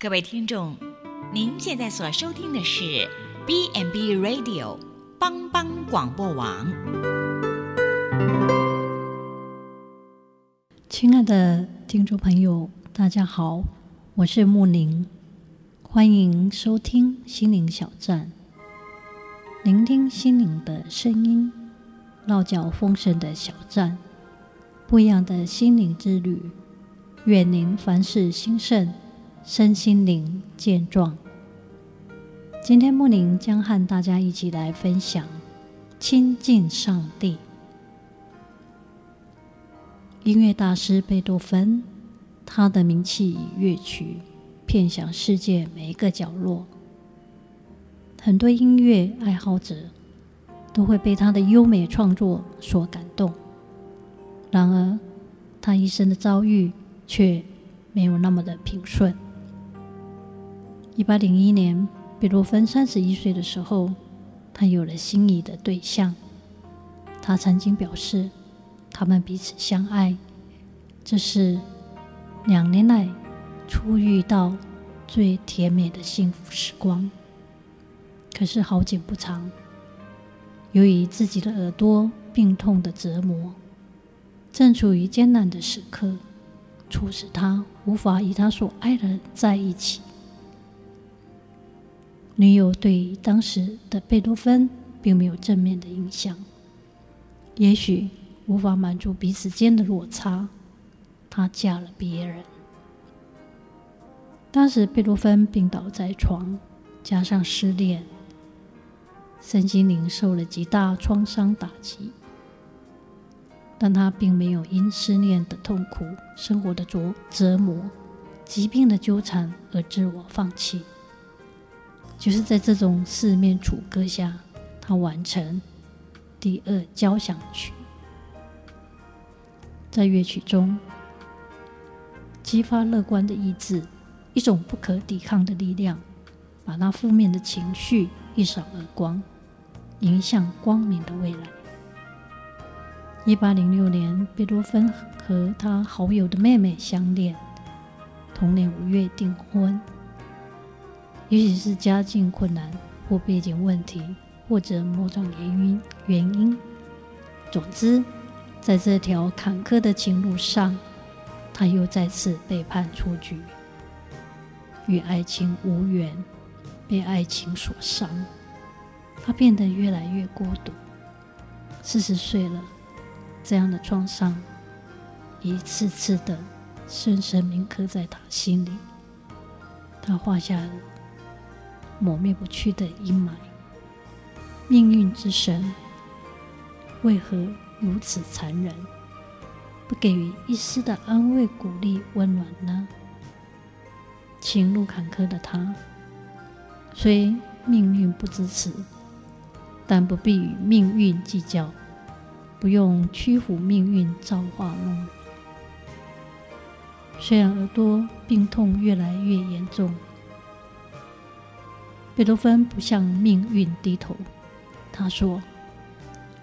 各位听众，您现在所收听的是 B&B Radio 帮帮广播网。亲爱的听众朋友，大家好，我是木宁，欢迎收听心灵小站，聆听心灵的声音，落脚丰盛的小站，不一样的心灵之旅，愿您凡事兴盛。身心灵健壮。今天木宁将和大家一起来分享亲近上帝。音乐大师贝多芬，他的名气与乐曲遍响世界每一个角落，很多音乐爱好者都会被他的优美创作所感动。然而，他一生的遭遇却没有那么的平顺。一八零一年，贝多芬三十一岁的时候，他有了心仪的对象。他曾经表示，他们彼此相爱，这是两年来初遇到最甜美的幸福时光。可是好景不长，由于自己的耳朵病痛的折磨，正处于艰难的时刻，促使他无法与他所爱的人在一起。女友对当时的贝多芬并没有正面的印象，也许无法满足彼此间的落差，她嫁了别人。当时贝多芬病倒在床，加上失恋，身心灵受了极大创伤打击，但他并没有因失恋的痛苦、生活的折折磨、疾病的纠缠而自我放弃。就是在这种四面楚歌下，他完成第二交响曲。在乐曲中，激发乐观的意志，一种不可抵抗的力量，把那负面的情绪一扫而光，迎向光明的未来。一八零六年，贝多芬和他好友的妹妹相恋，同年五月订婚。也许是家境困难，或背景问题，或者某种原因原因。总之，在这条坎坷的情路上，他又再次被判出局，与爱情无缘，被爱情所伤。他变得越来越孤独。四十岁了，这样的创伤一次次的深深铭刻在他心里。他画下了。抹灭不去的阴霾，命运之神为何如此残忍？不给予一丝的安慰、鼓励、温暖呢？情路坎坷的他，虽命运不支持，但不必与命运计较，不用屈服命运造化弄。虽然耳朵病痛越来越严重。贝多芬不向命运低头，他说：“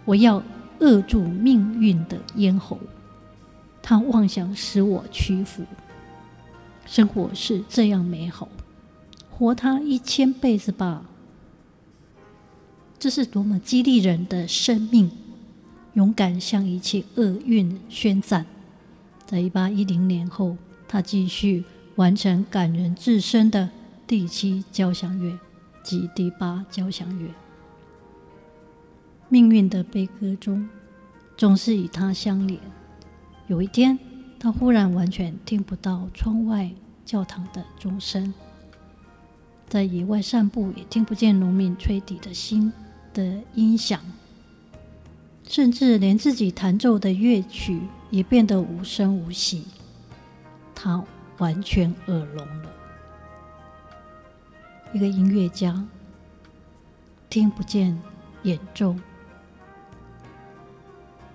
我要扼住命运的咽喉。”他妄想使我屈服。生活是这样美好，活它一千辈子吧。这是多么激励人的生命！勇敢向一切厄运宣战。在一八一零年后，他继续完成感人至深的第七交响乐。及第八交响乐，命运的悲歌中，总是与他相连。有一天，他忽然完全听不到窗外教堂的钟声，在野外散步也听不见农民吹笛的心的音响，甚至连自己弹奏的乐曲也变得无声无息。他完全耳聋了。一个音乐家听不见演奏，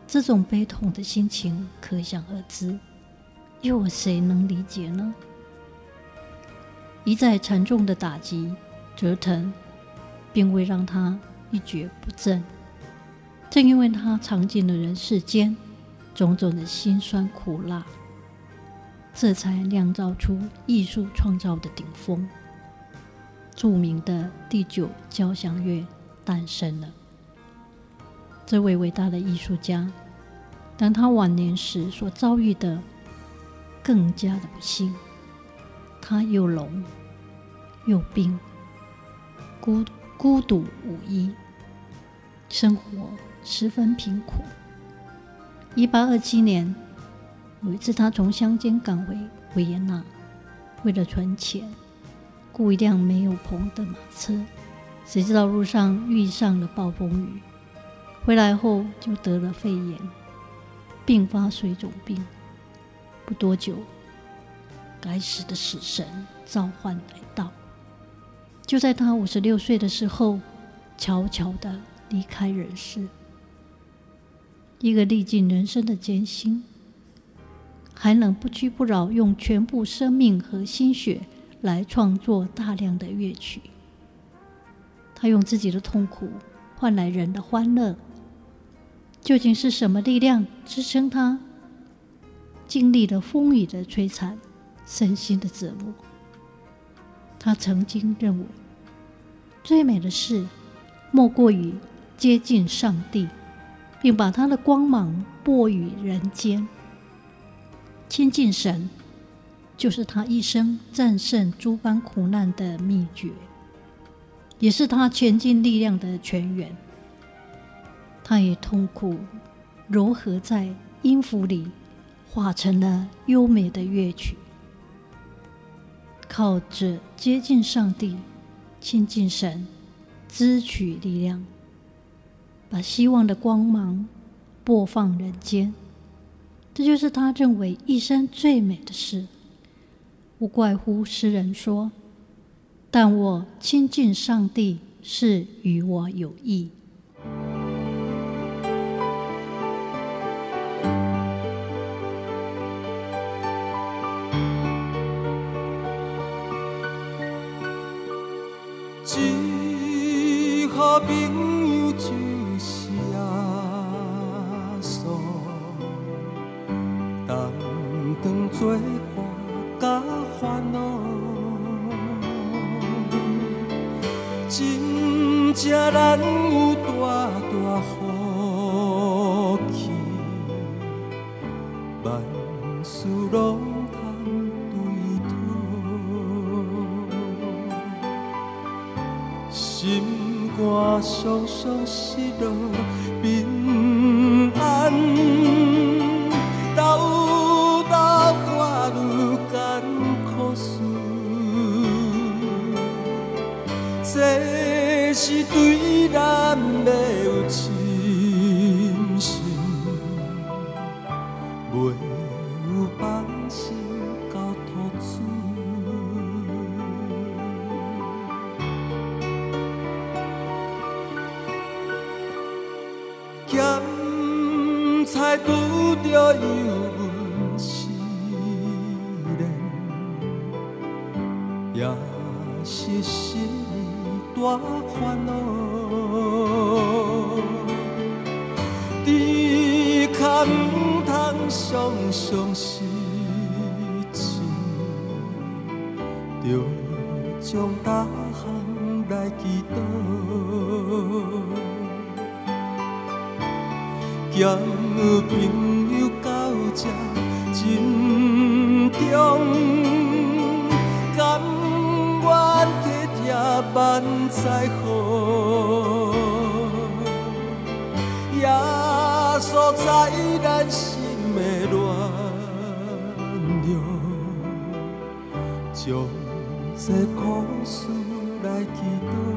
这种悲痛的心情可想而知，又有谁能理解呢？一再沉重的打击折腾，并未让他一蹶不振。正因为他尝尽了人世间种种的辛酸苦辣，这才酿造出艺术创造的顶峰。著名的第九交响乐诞生了。这位伟大的艺术家，当他晚年时所遭遇的更加的不幸，他又聋又病，孤孤独无依，生活十分贫苦。一八二七年，有一次他从乡间赶回维也纳，为了存钱，雇一辆没有篷的马车，谁知道路上遇上了暴风雨，回来后就得了肺炎，并发水肿病。不多久，该死的死神召唤来到，就在他五十六岁的时候，悄悄的离开人世。一个历尽人生的艰辛，还能不屈不挠，用全部生命和心血来创作大量的乐曲。他用自己的痛苦换来人的欢乐。究竟是什么力量支撑他经历了风雨的摧残、身心的折磨？他曾经认为，最美的事莫过于接近上帝。并把他的光芒播于人间，亲近神，就是他一生战胜诸般苦难的秘诀，也是他前进力量的泉源。他以痛苦糅合在音符里，化成了优美的乐曲。靠着接近上帝、亲近神，支取力量。把希望的光芒播放人间，这就是他认为一生最美的事。不怪乎诗人说：“但我亲近上帝是与我有益。”真正难有大大福气，万事拢通对讨，心肝酸酸失落着油温时冷，也是心。大烦恼，只可唔通常常失志，着将大项来祈祷，交朋友到这真重，甘愿。万载好，耶稣在咱心的暖流，将这苦事来祈祷。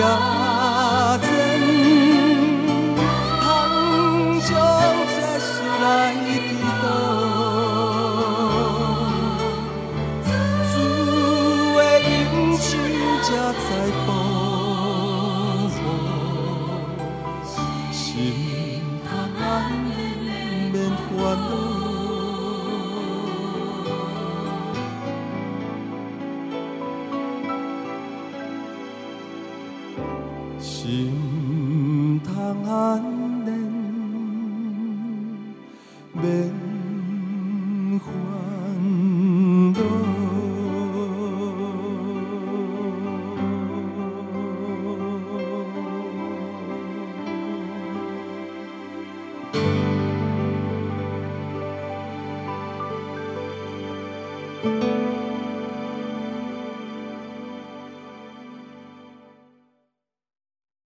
心